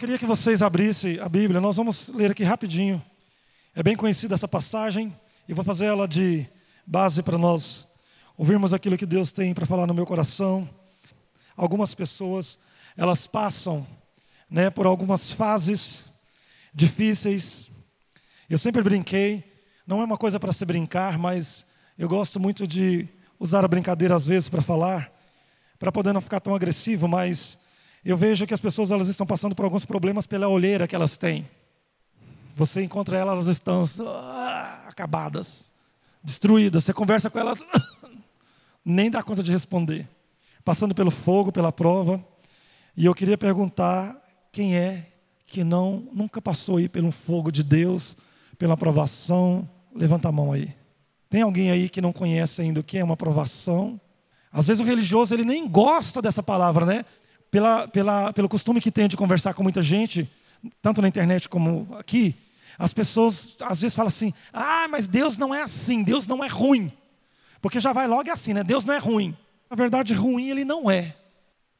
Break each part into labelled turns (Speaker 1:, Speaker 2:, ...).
Speaker 1: Queria que vocês abrissem a Bíblia, nós vamos ler aqui rapidinho. É bem conhecida essa passagem e vou fazer ela de base para nós ouvirmos aquilo que Deus tem para falar no meu coração. Algumas pessoas, elas passam né, por algumas fases difíceis. Eu sempre brinquei, não é uma coisa para se brincar, mas eu gosto muito de usar a brincadeira às vezes para falar, para poder não ficar tão agressivo, mas eu vejo que as pessoas elas estão passando por alguns problemas pela olheira que elas têm. Você encontra elas, elas estão ah, acabadas, destruídas. Você conversa com elas, nem dá conta de responder. Passando pelo fogo, pela prova. E eu queria perguntar quem é que não nunca passou aí pelo fogo de Deus, pela aprovação. Levanta a mão aí. Tem alguém aí que não conhece ainda o que é uma aprovação? Às vezes o religioso ele nem gosta dessa palavra, né? Pela, pela, pelo costume que tenho de conversar com muita gente, tanto na internet como aqui, as pessoas às vezes falam assim: ah, mas Deus não é assim, Deus não é ruim. Porque já vai logo assim, né? Deus não é ruim. Na verdade, ruim ele não é.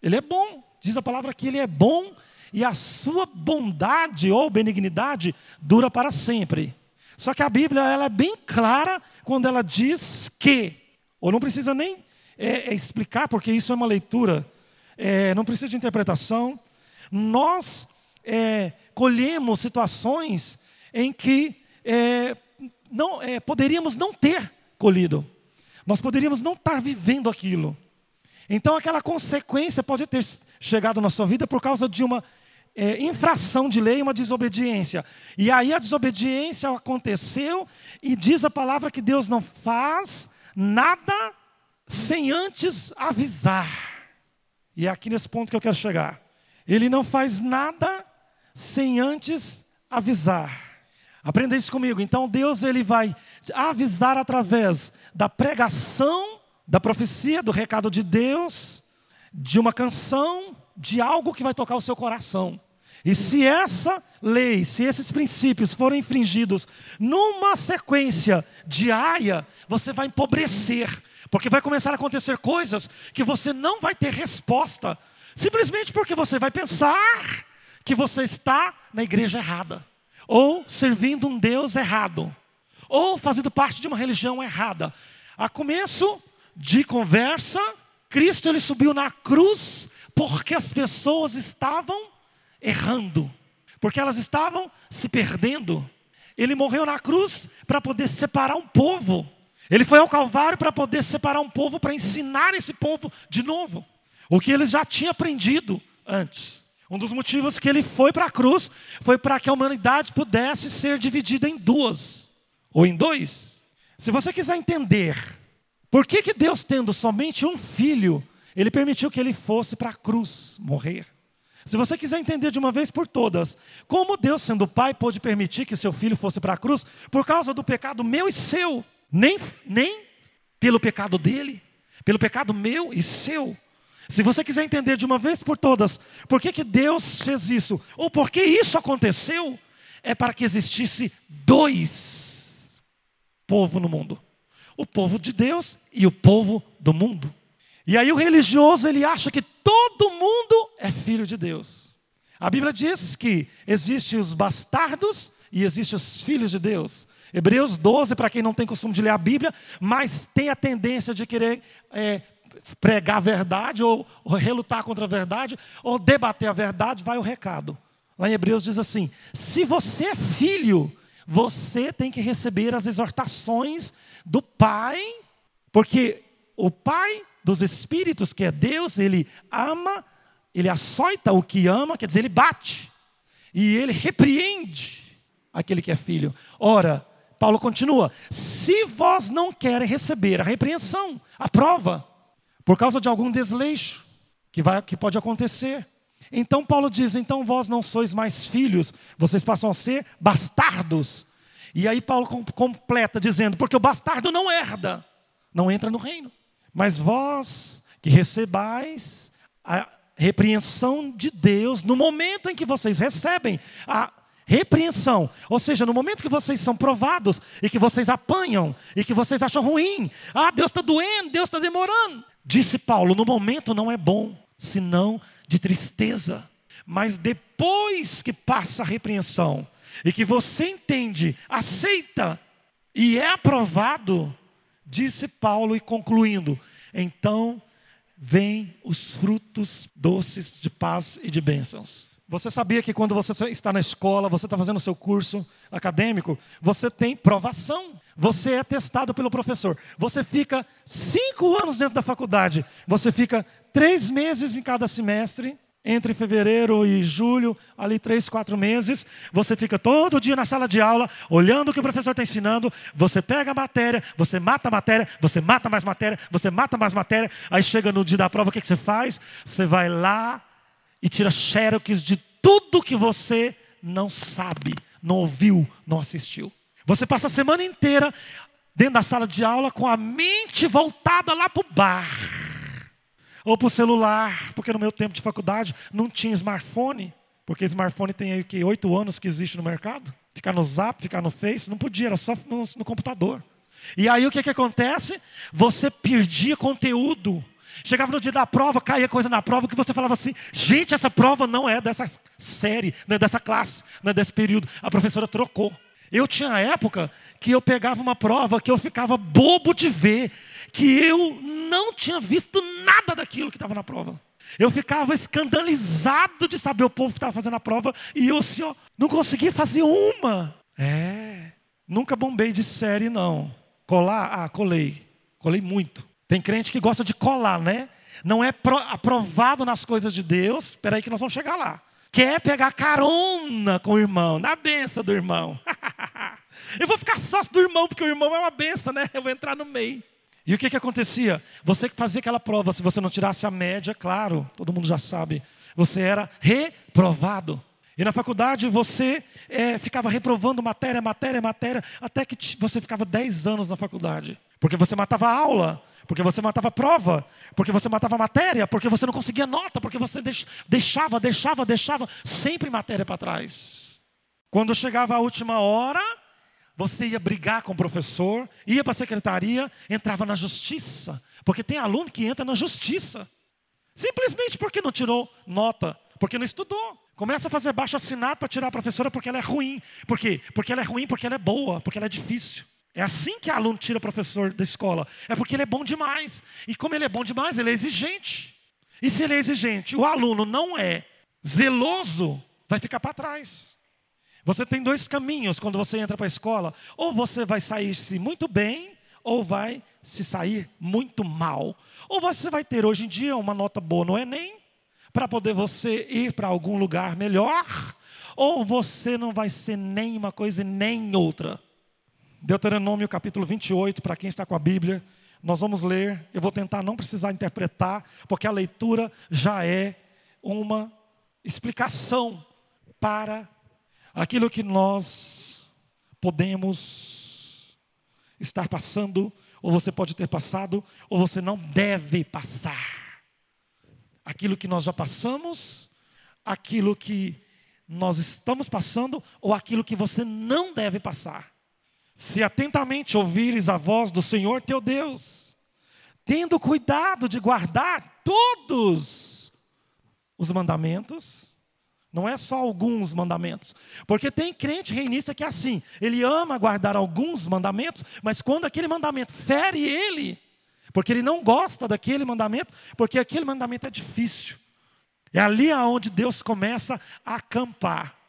Speaker 1: Ele é bom. Diz a palavra que ele é bom e a sua bondade ou benignidade dura para sempre. Só que a Bíblia ela é bem clara quando ela diz que, ou não precisa nem é, é explicar, porque isso é uma leitura é, não precisa de interpretação. Nós é, colhemos situações em que é, não, é, poderíamos não ter colhido, nós poderíamos não estar vivendo aquilo. Então, aquela consequência pode ter chegado na sua vida por causa de uma é, infração de lei, uma desobediência. E aí a desobediência aconteceu, e diz a palavra que Deus não faz nada sem antes avisar. E é aqui nesse ponto que eu quero chegar. Ele não faz nada sem antes avisar. Aprenda isso comigo. Então Deus ele vai avisar através da pregação, da profecia, do recado de Deus, de uma canção, de algo que vai tocar o seu coração. E se essa lei, se esses princípios forem infringidos numa sequência diária, você vai empobrecer, porque vai começar a acontecer coisas que você não vai ter resposta, simplesmente porque você vai pensar que você está na igreja errada, ou servindo um Deus errado, ou fazendo parte de uma religião errada. A começo de conversa, Cristo ele subiu na cruz porque as pessoas estavam errando, porque elas estavam se perdendo. Ele morreu na cruz para poder separar um povo ele foi ao Calvário para poder separar um povo, para ensinar esse povo de novo, o que eles já tinham aprendido antes. Um dos motivos que ele foi para a cruz foi para que a humanidade pudesse ser dividida em duas ou em dois. Se você quiser entender por que, que Deus, tendo somente um filho, ele permitiu que ele fosse para a cruz morrer. Se você quiser entender de uma vez por todas, como Deus, sendo pai, pôde permitir que seu filho fosse para a cruz, por causa do pecado meu e seu, nem, nem pelo pecado dele, pelo pecado meu e seu. Se você quiser entender de uma vez por todas por que, que Deus fez isso, ou por que isso aconteceu, é para que existisse dois povos no mundo: o povo de Deus e o povo do mundo. E aí o religioso ele acha que todo mundo é filho de Deus. A Bíblia diz que existem os bastardos e existem os filhos de Deus. Hebreus 12, para quem não tem costume de ler a Bíblia, mas tem a tendência de querer é, pregar a verdade, ou, ou relutar contra a verdade, ou debater a verdade, vai o recado. Lá em Hebreus diz assim: se você é filho, você tem que receber as exortações do Pai, porque o Pai dos Espíritos, que é Deus, ele ama, ele açoita o que ama, quer dizer, ele bate, e ele repreende aquele que é filho. Ora, Paulo continua: se vós não querem receber a repreensão, a prova, por causa de algum desleixo que, vai, que pode acontecer, então Paulo diz: então vós não sois mais filhos, vocês passam a ser bastardos. E aí Paulo completa dizendo: porque o bastardo não herda, não entra no reino. Mas vós que recebais a repreensão de Deus, no momento em que vocês recebem a repreensão, ou seja, no momento que vocês são provados e que vocês apanham e que vocês acham ruim, ah, Deus está doendo, Deus está demorando. Disse Paulo: no momento não é bom, senão de tristeza. Mas depois que passa a repreensão e que você entende, aceita e é aprovado, disse Paulo e concluindo, então vêm os frutos doces de paz e de bênçãos. Você sabia que quando você está na escola, você está fazendo o seu curso acadêmico, você tem provação. Você é testado pelo professor. Você fica cinco anos dentro da faculdade. Você fica três meses em cada semestre. Entre fevereiro e julho, ali três, quatro meses, você fica todo dia na sala de aula, olhando o que o professor está ensinando, você pega a matéria, você mata a matéria, você mata mais matéria, você mata mais matéria, aí chega no dia da prova, o que, que você faz? Você vai lá e tira xerox de tudo que você não sabe, não ouviu, não assistiu. Você passa a semana inteira dentro da sala de aula com a mente voltada lá para o bar. Ou para o celular, porque no meu tempo de faculdade não tinha smartphone, porque smartphone tem aí que oito anos que existe no mercado. Ficar no zap, ficar no Face, não podia, era só no, no computador. E aí o que, que acontece? Você perdia conteúdo. Chegava no dia da prova, caía coisa na prova que você falava assim: gente, essa prova não é dessa série, não é dessa classe, não é desse período. A professora trocou. Eu tinha época que eu pegava uma prova que eu ficava bobo de ver, que eu não tinha visto nada daquilo que estava na prova. Eu ficava escandalizado de saber o povo que estava fazendo a prova e eu assim, ó, não conseguia fazer uma. É, nunca bombei de série, não. Colar? Ah, colei. Colei muito. Tem crente que gosta de colar, né? Não é aprovado nas coisas de Deus. Espera aí que nós vamos chegar lá. Quer pegar carona com o irmão, na benção do irmão. eu vou ficar sócio do irmão, porque o irmão é uma benção, né? Eu vou entrar no meio. E o que, que acontecia? Você que fazia aquela prova, se você não tirasse a média, claro, todo mundo já sabe, você era reprovado. E na faculdade você é, ficava reprovando matéria, matéria, matéria, até que você ficava 10 anos na faculdade. Porque você matava a aula, porque você matava prova, porque você matava matéria, porque você não conseguia nota, porque você deixava, deixava, deixava sempre matéria para trás. Quando chegava a última hora, você ia brigar com o professor, ia para a secretaria, entrava na justiça. Porque tem aluno que entra na justiça. Simplesmente porque não tirou nota, porque não estudou. Começa a fazer baixo assinado para tirar a professora porque ela é ruim. Por quê? Porque ela é ruim, porque ela é boa, porque ela é difícil. É assim que aluno tira professor da escola. É porque ele é bom demais. E como ele é bom demais, ele é exigente. E se ele é exigente, o aluno não é zeloso, vai ficar para trás. Você tem dois caminhos quando você entra para a escola: ou você vai sair-se muito bem, ou vai se sair muito mal. Ou você vai ter hoje em dia uma nota boa no Enem, para poder você ir para algum lugar melhor, ou você não vai ser nem uma coisa nem outra. Deuteronômio capítulo 28, para quem está com a Bíblia, nós vamos ler. Eu vou tentar não precisar interpretar, porque a leitura já é uma explicação para aquilo que nós podemos estar passando, ou você pode ter passado, ou você não deve passar. Aquilo que nós já passamos, aquilo que nós estamos passando, ou aquilo que você não deve passar. Se atentamente ouvires a voz do Senhor teu Deus, tendo cuidado de guardar todos os mandamentos, não é só alguns mandamentos. Porque tem crente reinista que é assim: ele ama guardar alguns mandamentos, mas quando aquele mandamento fere ele, Porque ele não gosta daquele mandamento, porque aquele mandamento é difícil. É ali aonde Deus começa a acampar.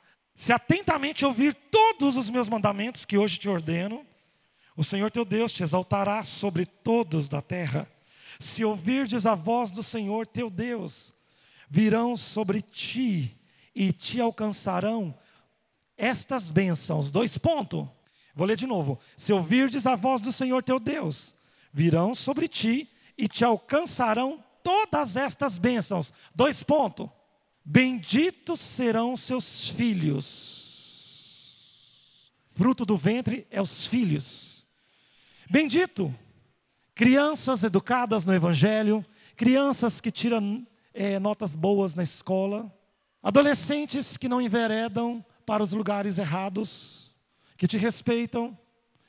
Speaker 1: Se atentamente ouvir todos os meus mandamentos que hoje te ordeno, o Senhor teu Deus te exaltará sobre todos da terra. Se ouvirdes a voz do Senhor teu Deus, virão sobre ti e te alcançarão estas bênçãos. Dois pontos. Vou ler de novo. Se ouvirdes a voz do Senhor teu Deus, virão sobre ti e te alcançarão todas estas bênçãos. Dois pontos. Benditos serão seus filhos. Fruto do ventre é os filhos. Bendito. Crianças educadas no Evangelho, crianças que tiram é, notas boas na escola, adolescentes que não enveredam para os lugares errados, que te respeitam,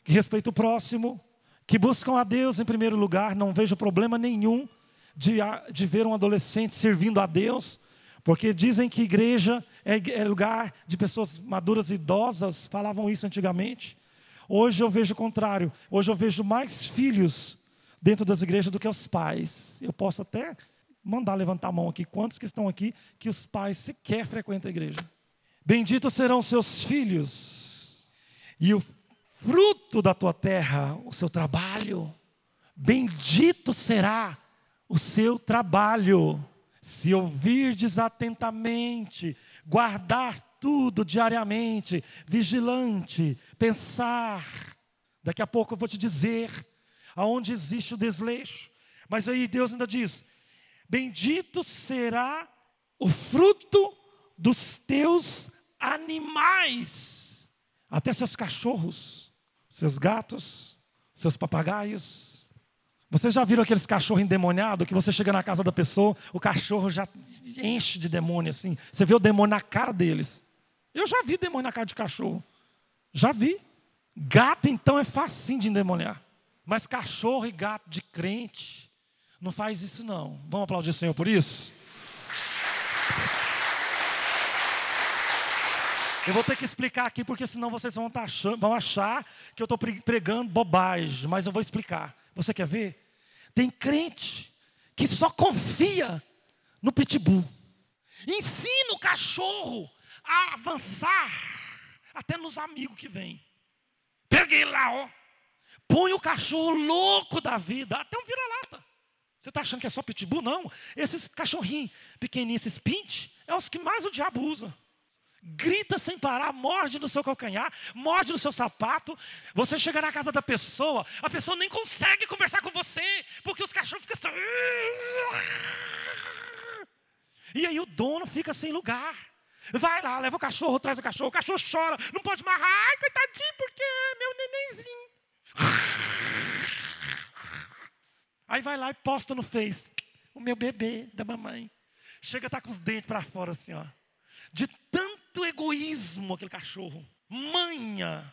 Speaker 1: que respeitam o próximo, que buscam a Deus em primeiro lugar. Não vejo problema nenhum de, de ver um adolescente servindo a Deus, porque dizem que igreja é, é lugar de pessoas maduras e idosas, falavam isso antigamente. Hoje eu vejo o contrário. Hoje eu vejo mais filhos dentro das igrejas do que os pais. Eu posso até mandar levantar a mão aqui. Quantos que estão aqui que os pais sequer frequentam a igreja? Benditos serão seus filhos, e o fruto da tua terra, o seu trabalho. Bendito será o seu trabalho, se ouvirdes atentamente, guardar tudo diariamente, vigilante, pensar. Daqui a pouco eu vou te dizer aonde existe o desleixo. Mas aí Deus ainda diz: Bendito será o fruto dos teus animais, até seus cachorros, seus gatos, seus papagaios. Vocês já viram aqueles cachorros endemoniados que você chega na casa da pessoa, o cachorro já enche de demônio assim. Você vê o demônio na cara deles. Eu já vi demônio na cara de cachorro. Já vi. Gato, então, é facinho de endemoniar. Mas cachorro e gato de crente, não faz isso não. Vamos aplaudir o Senhor por isso? Eu vou ter que explicar aqui, porque senão vocês vão, tá achando, vão achar que eu estou pregando bobagem, mas eu vou explicar. Você quer ver? Tem crente que só confia no pitbull. Ensina o cachorro a avançar até nos amigos que vêm. Peguei lá, ó. Põe o cachorro louco da vida, até um vira-lata. Você está achando que é só pitbull? Não. Esses cachorrinhos pequenininhos, esses pint, é os que mais o diabo usa grita sem parar, morde no seu calcanhar, morde no seu sapato. Você chega na casa da pessoa, a pessoa nem consegue conversar com você, porque os cachorros ficam assim. E aí o dono fica sem lugar. Vai lá, leva o cachorro, traz o cachorro, o cachorro chora, não pode amarrar, ai, coitadinho, porque é meu nenenzinho. Aí vai lá e posta no Face, o meu bebê da mamãe. Chega a estar tá com os dentes para fora assim, ó. De egoísmo aquele cachorro. Manha.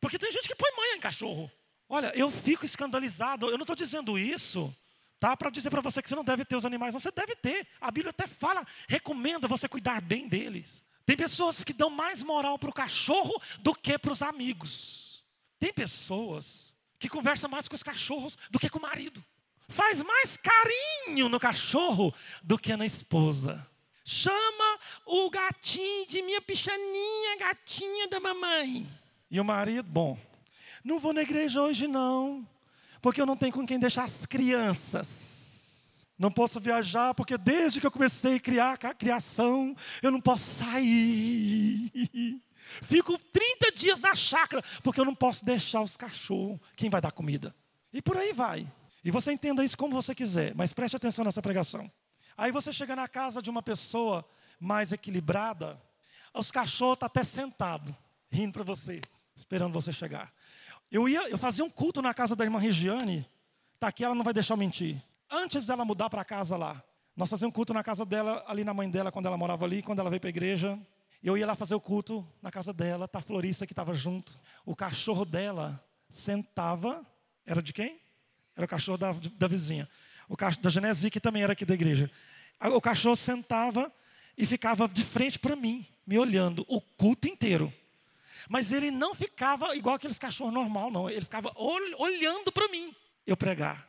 Speaker 1: Porque tem gente que põe manha em cachorro. Olha, eu fico escandalizado. Eu não estou dizendo isso, tá? Para dizer para você que você não deve ter os animais. Não, você deve ter. A Bíblia até fala, recomenda você cuidar bem deles. Tem pessoas que dão mais moral para o cachorro do que para os amigos. Tem pessoas que conversam mais com os cachorros do que com o marido. Faz mais carinho no cachorro do que na esposa. Chama o gatinho de minha pichaninha, gatinha da mamãe. E o marido, bom, não vou na igreja hoje não, porque eu não tenho com quem deixar as crianças. Não posso viajar porque desde que eu comecei a criar a criação, eu não posso sair. Fico 30 dias na chácara porque eu não posso deixar os cachorros. Quem vai dar comida? E por aí vai. E você entenda isso como você quiser, mas preste atenção nessa pregação. Aí você chega na casa de uma pessoa mais equilibrada, os cachorros estão tá até sentados, rindo para você, esperando você chegar. Eu ia, eu fazia um culto na casa da irmã Regiane, tá aqui, ela não vai deixar eu mentir. Antes dela mudar para casa lá, nós fazíamos um culto na casa dela, ali na mãe dela, quando ela morava ali, quando ela veio para a igreja. Eu ia lá fazer o culto na casa dela, tá a Florissa que estava junto. O cachorro dela sentava, era de quem? Era o cachorro da, da vizinha. O cachorro da Genesi, que também era aqui da igreja. O cachorro sentava e ficava de frente para mim, me olhando o culto inteiro. Mas ele não ficava igual aqueles cachorros normal, não. Ele ficava olhando para mim. Eu pregar.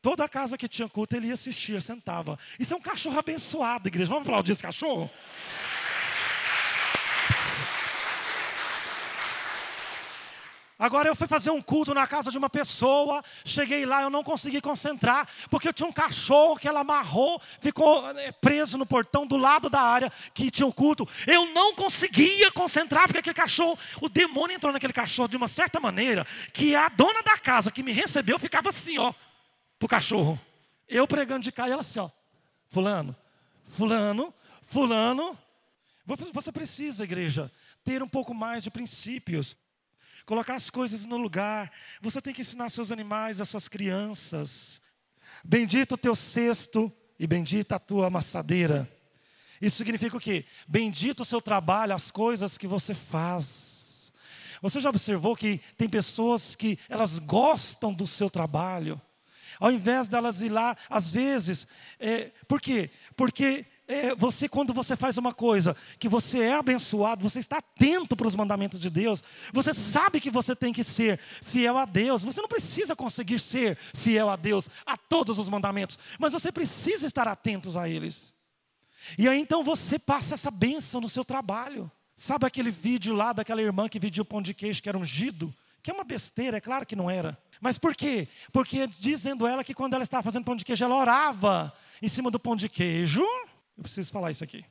Speaker 1: Toda casa que tinha culto, ele ia assistir, sentava. Isso é um cachorro abençoado, igreja. Vamos aplaudir esse cachorro? Agora eu fui fazer um culto na casa de uma pessoa, cheguei lá, eu não consegui concentrar, porque eu tinha um cachorro que ela amarrou, ficou eh, preso no portão do lado da área que tinha o culto. Eu não conseguia concentrar, porque aquele cachorro, o demônio entrou naquele cachorro de uma certa maneira, que a dona da casa que me recebeu ficava assim, ó, pro cachorro. Eu pregando de cá e ela assim, ó, fulano, fulano, fulano. Você precisa, igreja, ter um pouco mais de princípios colocar as coisas no lugar. Você tem que ensinar seus animais, as suas crianças. Bendito o teu cesto e bendita a tua amassadeira. Isso significa o quê? Bendito o seu trabalho, as coisas que você faz. Você já observou que tem pessoas que elas gostam do seu trabalho, ao invés delas ir lá, às vezes, é, por quê? Porque é, você, quando você faz uma coisa que você é abençoado, você está atento para os mandamentos de Deus, você sabe que você tem que ser fiel a Deus, você não precisa conseguir ser fiel a Deus, a todos os mandamentos, mas você precisa estar atentos a eles. E aí então você passa essa bênção no seu trabalho. Sabe aquele vídeo lá daquela irmã que pediu pão de queijo que era ungido? Que é uma besteira, é claro que não era. Mas por quê? Porque dizendo ela que quando ela estava fazendo pão de queijo, ela orava em cima do pão de queijo eu preciso falar isso aqui.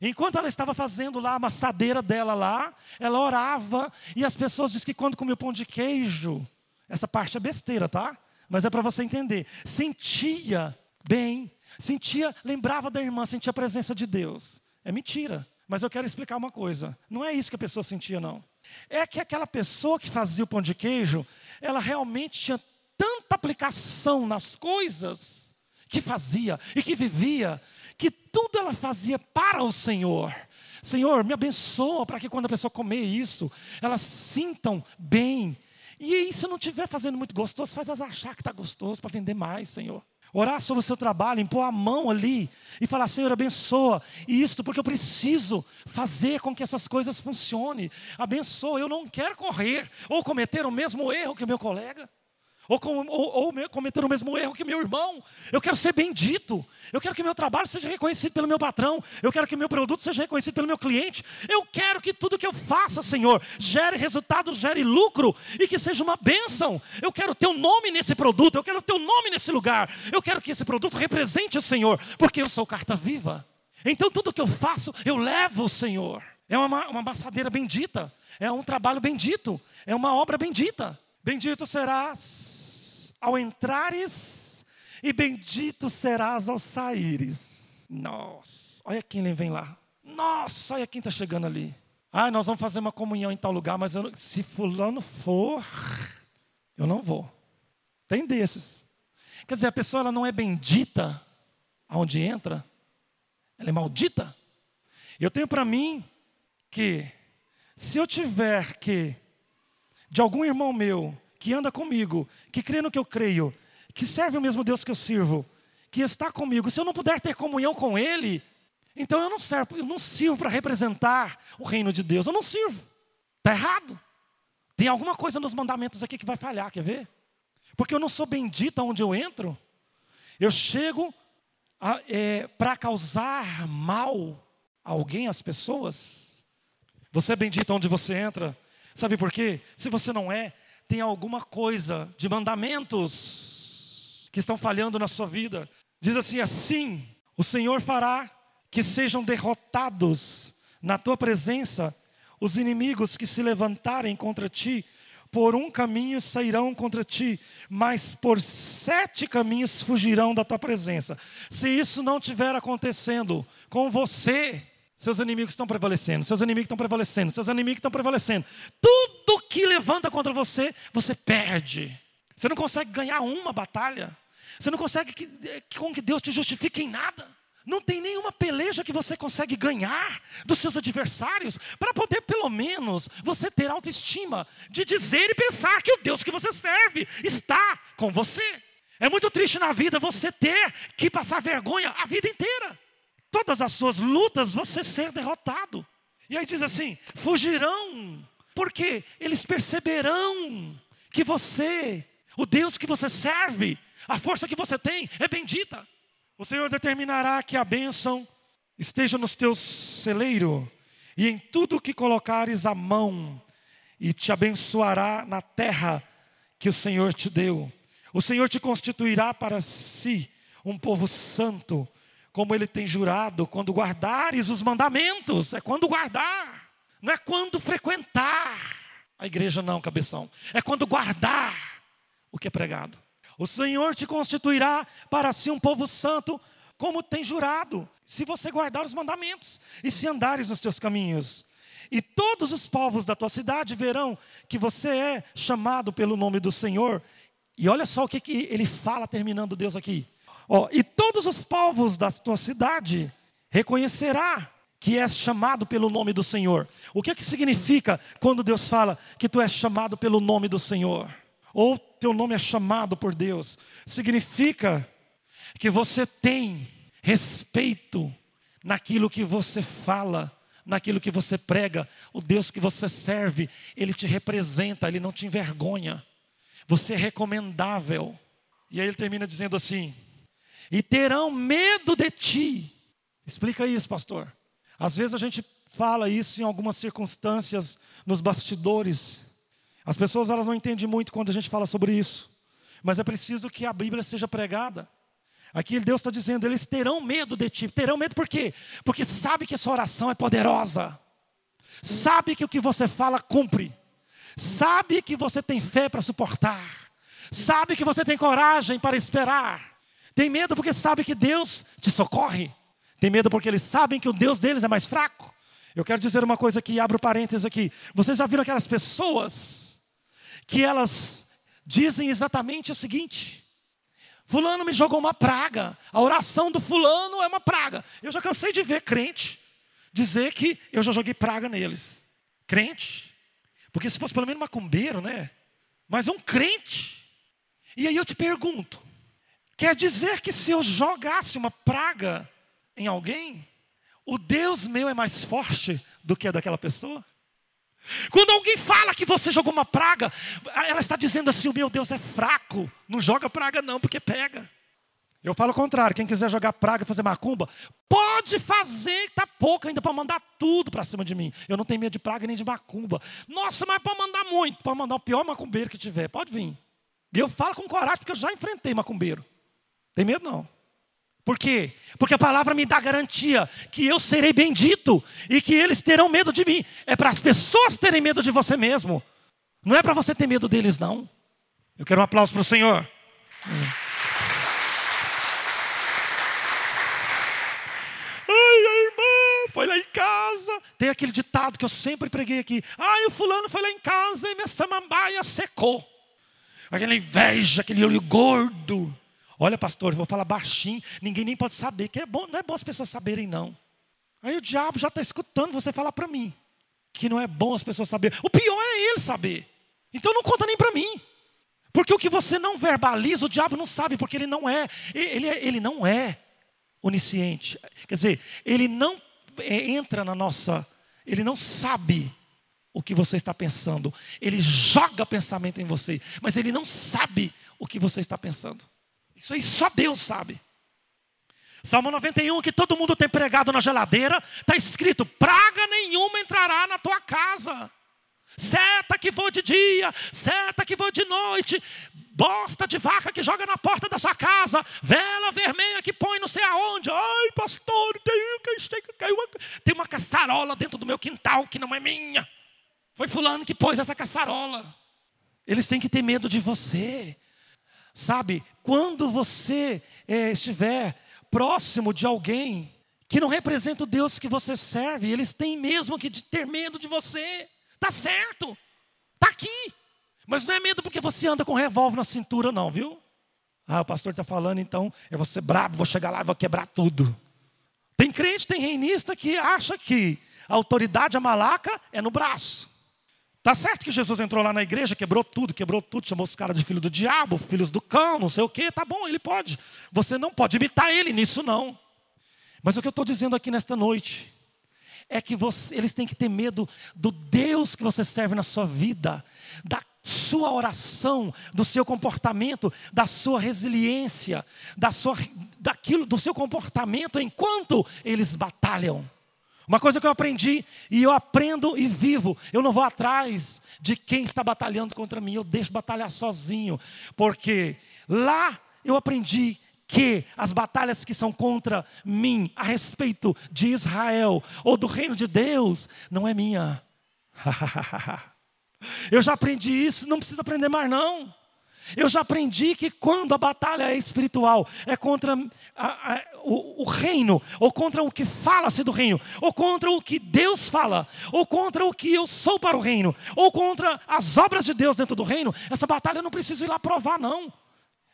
Speaker 1: Enquanto ela estava fazendo lá a amassadeira dela lá, ela orava e as pessoas dizem que quando comeu pão de queijo, essa parte é besteira, tá? Mas é para você entender. Sentia bem, sentia, lembrava da irmã, sentia a presença de Deus. É mentira. Mas eu quero explicar uma coisa. Não é isso que a pessoa sentia, não. É que aquela pessoa que fazia o pão de queijo, ela realmente tinha tanta aplicação nas coisas que fazia e que vivia, que tudo ela fazia para o Senhor. Senhor, me abençoa para que quando a pessoa comer isso, elas sintam bem. E aí, se não estiver fazendo muito gostoso, faz elas achar que está gostoso para vender mais, Senhor. Orar sobre o seu trabalho, impor a mão ali e falar, Senhor, abençoa isso, porque eu preciso fazer com que essas coisas funcionem. Abençoa, eu não quero correr ou cometer o mesmo erro que o meu colega ou, com, ou, ou, cometer o mesmo erro que meu irmão. Eu quero ser bendito. Eu quero que meu trabalho seja reconhecido pelo meu patrão. Eu quero que meu produto seja reconhecido pelo meu cliente. Eu quero que tudo que eu faça, Senhor, gere resultado, gere lucro e que seja uma bênção. Eu quero ter um nome nesse produto. Eu quero ter um nome nesse lugar. Eu quero que esse produto represente o Senhor, porque eu sou carta viva. Então tudo que eu faço, eu levo o Senhor. É uma, uma maçadeira bendita. É um trabalho bendito. É uma obra bendita. Bendito serás ao entrares e bendito serás ao saíres. Nossa, olha quem vem lá. Nossa, olha quem está chegando ali. Ah, nós vamos fazer uma comunhão em tal lugar, mas eu, se fulano for, eu não vou. Tem desses. Quer dizer, a pessoa ela não é bendita aonde entra, ela é maldita. Eu tenho para mim que se eu tiver que de algum irmão meu que anda comigo, que crê no que eu creio, que serve o mesmo Deus que eu sirvo, que está comigo, se eu não puder ter comunhão com Ele, então eu não servo, eu não sirvo para representar o reino de Deus, eu não sirvo. Está errado. Tem alguma coisa nos mandamentos aqui que vai falhar, quer ver? Porque eu não sou bendita onde eu entro. Eu chego é, para causar mal a alguém, às pessoas. Você é bendita onde você entra. Sabe por quê? Se você não é, tem alguma coisa de mandamentos que estão falhando na sua vida. Diz assim: assim, o Senhor fará que sejam derrotados na tua presença os inimigos que se levantarem contra ti. Por um caminho sairão contra ti, mas por sete caminhos fugirão da tua presença. Se isso não estiver acontecendo com você, seus inimigos estão prevalecendo, seus inimigos estão prevalecendo, seus inimigos estão prevalecendo. Tudo que levanta contra você, você perde. Você não consegue ganhar uma batalha. Você não consegue que, com que Deus te justifique em nada. Não tem nenhuma peleja que você consegue ganhar dos seus adversários para poder, pelo menos, você ter autoestima de dizer e pensar que o Deus que você serve está com você. É muito triste na vida você ter que passar vergonha a vida inteira todas as suas lutas, você ser derrotado. E aí diz assim: fugirão, porque eles perceberão que você, o Deus que você serve, A força que você tem é bendita. O Senhor determinará que a bênção esteja nos teus celeiros e em tudo que colocares a mão, e te abençoará na terra que o Senhor te deu. O Senhor te constituirá para si um povo santo, como ele tem jurado, quando guardares os mandamentos, é quando guardar, não é quando frequentar a igreja, não, cabeção, é quando guardar o que é pregado. O Senhor te constituirá para si um povo santo, como tem jurado, se você guardar os mandamentos e se andares nos teus caminhos. E todos os povos da tua cidade verão que você é chamado pelo nome do Senhor. E olha só o que, que ele fala terminando Deus aqui. Ó, e todos os povos da tua cidade reconhecerá que és chamado pelo nome do Senhor. O que, que significa quando Deus fala que tu és chamado pelo nome do Senhor? Ou teu nome é chamado por Deus? Significa que você tem respeito naquilo que você fala, naquilo que você prega. O Deus que você serve, ele te representa, ele não te envergonha. Você é recomendável. E aí ele termina dizendo assim: e terão medo de ti. Explica isso, pastor. Às vezes a gente fala isso em algumas circunstâncias nos bastidores. As pessoas elas não entendem muito quando a gente fala sobre isso. Mas é preciso que a Bíblia seja pregada. Aqui Deus está dizendo, eles terão medo de ti. Terão medo por quê? Porque sabe que sua oração é poderosa. Sabe que o que você fala cumpre. Sabe que você tem fé para suportar. Sabe que você tem coragem para esperar. Tem medo porque sabe que Deus te socorre. Tem medo porque eles sabem que o Deus deles é mais fraco. Eu quero dizer uma coisa aqui, abro parênteses aqui. Vocês já viram aquelas pessoas que elas dizem exatamente o seguinte: Fulano me jogou uma praga. A oração do fulano é uma praga. Eu já cansei de ver crente dizer que eu já joguei praga neles. Crente. Porque se fosse pelo menos macumbeiro, né? Mas um crente. E aí eu te pergunto: quer dizer que se eu jogasse uma praga em alguém, o Deus meu é mais forte do que a daquela pessoa? Quando alguém fala que você jogou uma praga, ela está dizendo assim: o meu Deus é fraco. Não joga praga, não, porque pega. Eu falo o contrário: quem quiser jogar praga fazer macumba, pode fazer, está pouco ainda para mandar tudo para cima de mim. Eu não tenho medo de praga nem de macumba. Nossa, mas pode mandar muito, pode mandar o pior macumbeiro que tiver, pode vir. E eu falo com coragem, porque eu já enfrentei macumbeiro. Tem medo não. Por quê? Porque a palavra me dá garantia que eu serei bendito e que eles terão medo de mim. É para as pessoas terem medo de você mesmo. Não é para você ter medo deles, não. Eu quero um aplauso para o Senhor. Ai, a irmã foi lá em casa. Tem aquele ditado que eu sempre preguei aqui. Ai, o fulano foi lá em casa e minha samambaia secou. Aquela inveja, aquele olho gordo. Olha, pastor, eu vou falar baixinho, ninguém nem pode saber, que é bom, não é bom as pessoas saberem, não. Aí o diabo já está escutando você falar para mim que não é bom as pessoas saberem. O pior é ele saber. Então não conta nem para mim. Porque o que você não verbaliza, o diabo não sabe, porque ele não é, ele, é, ele não é onisciente. Quer dizer, ele não é, entra na nossa, ele não sabe o que você está pensando. Ele joga pensamento em você, mas ele não sabe o que você está pensando. Isso aí só Deus sabe. Salmo 91, que todo mundo tem pregado na geladeira, está escrito: praga nenhuma entrará na tua casa. Seta que voa de dia, seta que voa de noite, bosta de vaca que joga na porta da sua casa, vela vermelha que põe não sei aonde. Ai, pastor, tem, tem uma caçarola dentro do meu quintal que não é minha. Foi fulano que pôs essa caçarola. Eles têm que ter medo de você. Sabe, quando você é, estiver próximo de alguém que não representa o Deus que você serve, eles têm mesmo que ter medo de você. Tá certo, tá aqui. Mas não é medo porque você anda com um revólver na cintura, não, viu? Ah, o pastor está falando, então eu vou ser brabo, vou chegar lá e vou quebrar tudo. Tem crente, tem reinista que acha que a autoridade, a malaca, é no braço. Tá certo que Jesus entrou lá na igreja, quebrou tudo, quebrou tudo, chamou os caras de filho do diabo, filhos do cão, não sei o quê. Tá bom, ele pode. Você não pode imitar ele nisso, não. Mas o que eu estou dizendo aqui nesta noite é que você, eles têm que ter medo do Deus que você serve na sua vida, da sua oração, do seu comportamento, da sua resiliência, da sua, daquilo, do seu comportamento enquanto eles batalham. Uma coisa que eu aprendi e eu aprendo e vivo, eu não vou atrás de quem está batalhando contra mim, eu deixo batalhar sozinho, porque lá eu aprendi que as batalhas que são contra mim a respeito de Israel ou do reino de Deus não é minha. Eu já aprendi isso, não precisa aprender mais não. Eu já aprendi que quando a batalha é espiritual, é contra a, a, o, o, reino, ou contra o que fala-se do reino, ou contra o que Deus fala, ou contra o que eu sou para o reino, ou contra as obras de Deus dentro do reino, essa batalha eu não preciso ir lá provar, não.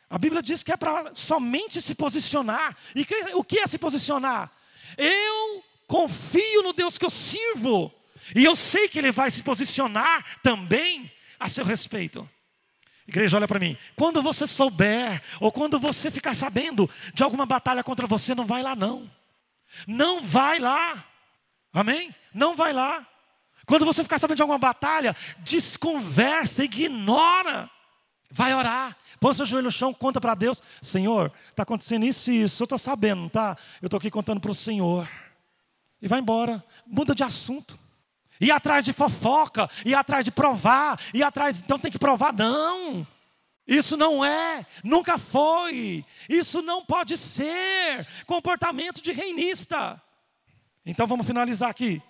Speaker 1: A Bíblia diz que é para somente se posicionar. E que, o que é se posicionar? Eu confio no Deus que eu sirvo. E eu sei que Ele vai se posicionar também a seu respeito. Igreja, olha para mim. Quando você souber, ou quando você ficar sabendo de alguma batalha contra você, não vai lá, não. Não vai lá. Amém? Não vai lá. Quando você ficar sabendo de alguma batalha, desconversa, ignora. Vai orar. Põe seu joelho no chão, conta para Deus: Senhor, está acontecendo isso e isso. Eu estou sabendo, tá? Eu estou aqui contando para o Senhor. E vai embora. Muda de assunto. E atrás de fofoca, e atrás de provar, e atrás, então tem que provar, não. Isso não é, nunca foi, isso não pode ser comportamento de reinista. Então vamos finalizar aqui.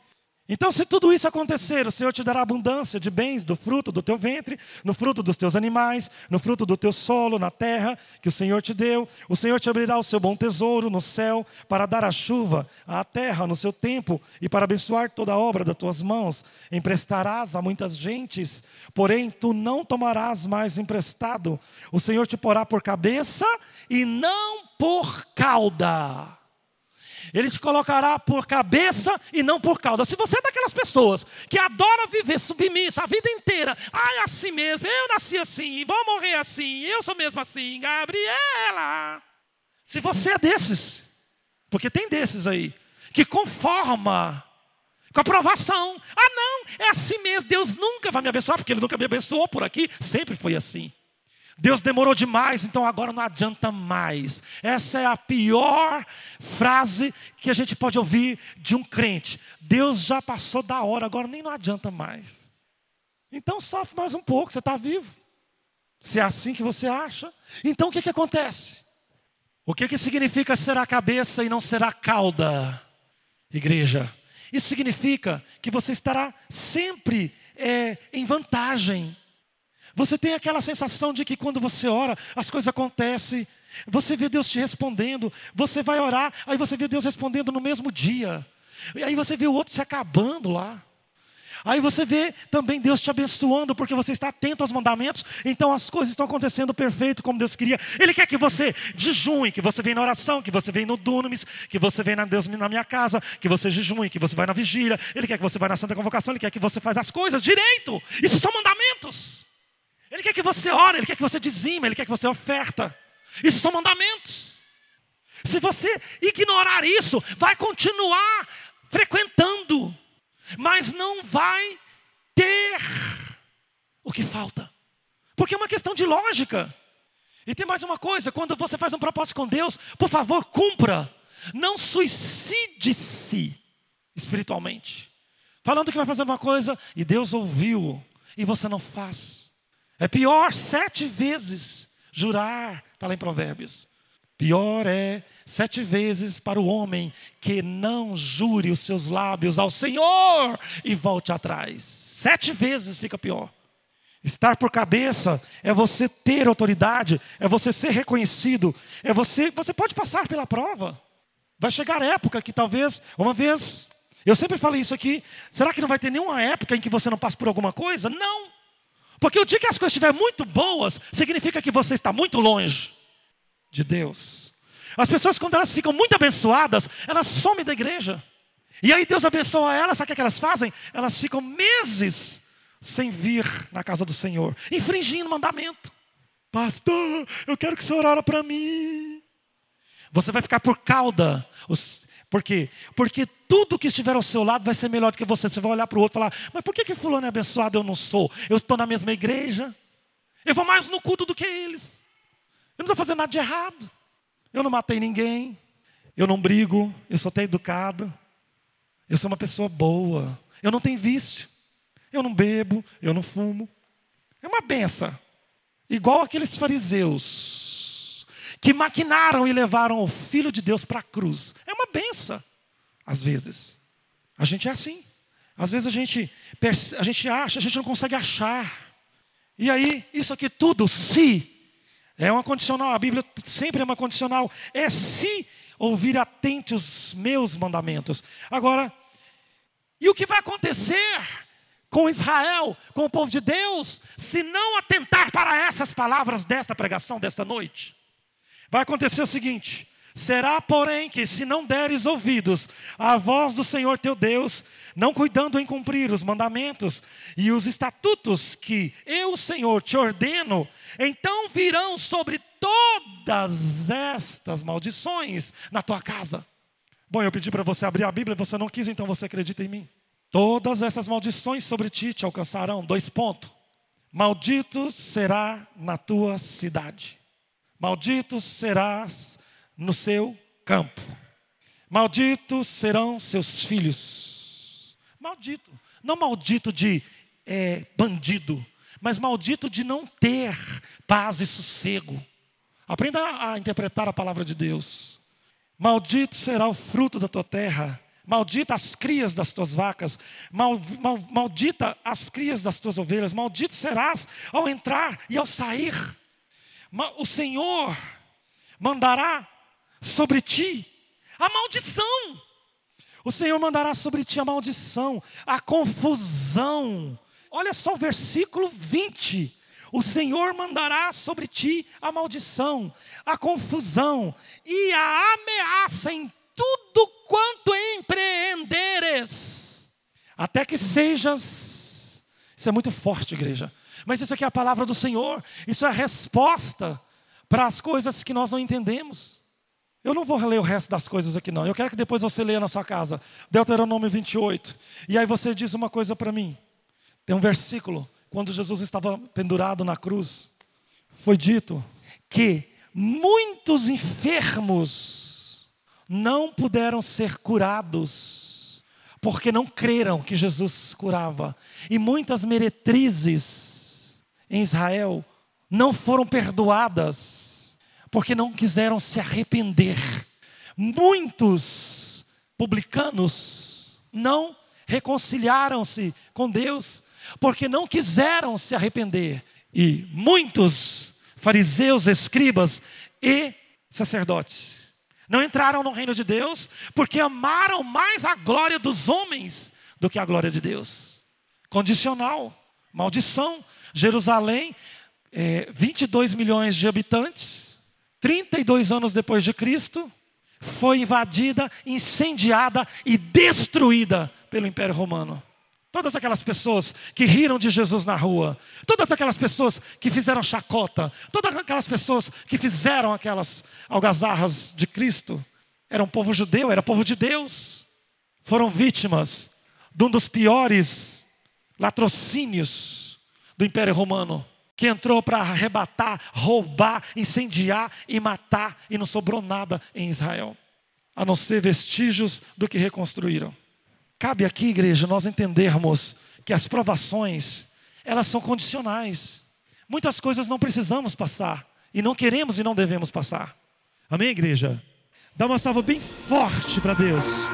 Speaker 1: Então, se tudo isso acontecer, o Senhor te dará abundância de bens do fruto do teu ventre, no fruto dos teus animais, no fruto do teu solo, na terra que o Senhor te deu. O Senhor te abrirá o seu bom tesouro no céu, para dar a chuva à terra no seu tempo e para abençoar toda a obra das tuas mãos. Emprestarás a muitas gentes, porém tu não tomarás mais emprestado. O Senhor te porá por cabeça e não por cauda. Ele te colocará por cabeça e não por cauda. Se você é daquelas pessoas que adora viver submissa a vida inteira, ai, ah, assim mesmo, eu nasci assim, vou morrer assim, eu sou mesmo assim, Gabriela. Se você é desses, porque tem desses aí, que conforma com a aprovação. Ah, não, é assim mesmo, Deus nunca vai me abençoar, porque Ele nunca me abençoou por aqui, sempre foi assim. Deus demorou demais, então agora não adianta mais. Essa é a pior frase que a gente pode ouvir de um crente. Deus já passou da hora, agora nem não adianta mais. Então sofre mais um pouco, você está vivo. Se é assim que você acha. Então o que, que acontece? O que, que significa ser a cabeça e não será cauda? Igreja. Isso significa que você estará sempre é, em vantagem você tem aquela sensação de que quando você ora, as coisas acontecem. Você vê Deus te respondendo. Você vai orar, aí você vê Deus respondendo no mesmo dia. E aí você vê o outro se acabando lá. Aí você vê também Deus te abençoando, porque você está atento aos mandamentos, então as coisas estão acontecendo perfeito como Deus queria. Ele quer que você jejue, que você venha na oração, que você venha no Dunamis, que você venha na Deus na minha casa, que você jejue, que você vai na vigília. Ele quer que você vá na Santa Convocação, Ele quer que você faça as coisas direito. Isso são mandamentos. Ele quer que você ore, Ele quer que você dizima, Ele quer que você oferta. Isso são mandamentos. Se você ignorar isso, vai continuar frequentando, mas não vai ter o que falta. Porque é uma questão de lógica. E tem mais uma coisa: quando você faz um propósito com Deus, por favor, cumpra. Não suicide-se espiritualmente. Falando que vai fazer uma coisa e Deus ouviu e você não faz. É pior sete vezes jurar, está lá em Provérbios. Pior é sete vezes para o homem que não jure os seus lábios ao Senhor e volte atrás. Sete vezes fica pior. Estar por cabeça é você ter autoridade, é você ser reconhecido, é você, você pode passar pela prova. Vai chegar época que talvez, uma vez, eu sempre falei isso aqui, será que não vai ter nenhuma época em que você não passe por alguma coisa? Não. Porque o dia que as coisas estiverem muito boas, significa que você está muito longe de Deus. As pessoas, quando elas ficam muito abençoadas, elas somem da igreja. E aí Deus abençoa elas, sabe o que elas fazem? Elas ficam meses sem vir na casa do Senhor, infringindo o mandamento. Pastor, eu quero que o Senhor ore para mim. Você vai ficar por cauda, Por quê? Porque tudo que estiver ao seu lado vai ser melhor do que você. Você vai olhar para o outro e falar: Mas por que, que Fulano é abençoado eu não sou? Eu estou na mesma igreja. Eu vou mais no culto do que eles. Eu não estou fazendo nada de errado. Eu não matei ninguém. Eu não brigo. Eu sou até educado. Eu sou uma pessoa boa. Eu não tenho vício. Eu não bebo. Eu não fumo. É uma benção. Igual aqueles fariseus que maquinaram e levaram o Filho de Deus para a cruz. Uma benção. Às vezes. A gente é assim. Às vezes a gente, a gente acha, a gente não consegue achar. E aí, isso aqui tudo, se, é uma condicional, a Bíblia sempre é uma condicional. É se ouvir atente os meus mandamentos. Agora, e o que vai acontecer com Israel, com o povo de Deus, se não atentar para essas palavras desta pregação desta noite. Vai acontecer o seguinte: será, porém, que se não deres ouvidos à voz do Senhor teu Deus, não cuidando em cumprir os mandamentos e os estatutos que eu, Senhor, te ordeno, então virão sobre todas estas maldições na tua casa. Bom, eu pedi para você abrir a Bíblia, você não quis, então você acredita em mim. Todas essas maldições sobre ti te alcançarão. Dois pontos. Maldito será na tua cidade. Maldito serás no seu campo. Malditos serão seus filhos. Maldito. Não maldito de é, bandido, mas maldito de não ter paz e sossego. Aprenda a interpretar a palavra de Deus. Maldito será o fruto da tua terra Maldita as crias das tuas vacas, mal, mal, maldita as crias das tuas ovelhas, maldito serás ao entrar e ao sair. O Senhor mandará sobre ti a maldição. O Senhor mandará sobre ti a maldição, a confusão. Olha só o versículo 20. O Senhor mandará sobre ti a maldição, a confusão e a ameaça em tudo quanto empreenderes, até que sejas. Isso é muito forte, igreja. Mas isso aqui é a palavra do Senhor, isso é a resposta para as coisas que nós não entendemos. Eu não vou ler o resto das coisas aqui, não. Eu quero que depois você leia na sua casa, Deuteronômio 28. E aí você diz uma coisa para mim. Tem um versículo, quando Jesus estava pendurado na cruz, foi dito que muitos enfermos não puderam ser curados, porque não creram que Jesus curava. E muitas meretrizes em Israel não foram perdoadas, porque não quiseram se arrepender. Muitos publicanos não reconciliaram-se com Deus, porque não quiseram se arrepender. E muitos fariseus, escribas e sacerdotes não entraram no reino de Deus porque amaram mais a glória dos homens do que a glória de Deus. Condicional, maldição. Jerusalém, é, 22 milhões de habitantes, 32 anos depois de Cristo, foi invadida, incendiada e destruída pelo Império Romano. Todas aquelas pessoas que riram de Jesus na rua, todas aquelas pessoas que fizeram chacota, todas aquelas pessoas que fizeram aquelas algazarras de Cristo, eram povo judeu, era povo de Deus. Foram vítimas de um dos piores latrocínios do Império Romano, que entrou para arrebatar, roubar, incendiar e matar, e não sobrou nada em Israel, a não ser vestígios do que reconstruíram. Cabe aqui, igreja, nós entendermos que as provações, elas são condicionais. Muitas coisas não precisamos passar, e não queremos e não devemos passar. Amém, igreja? Dá uma salva bem forte para Deus.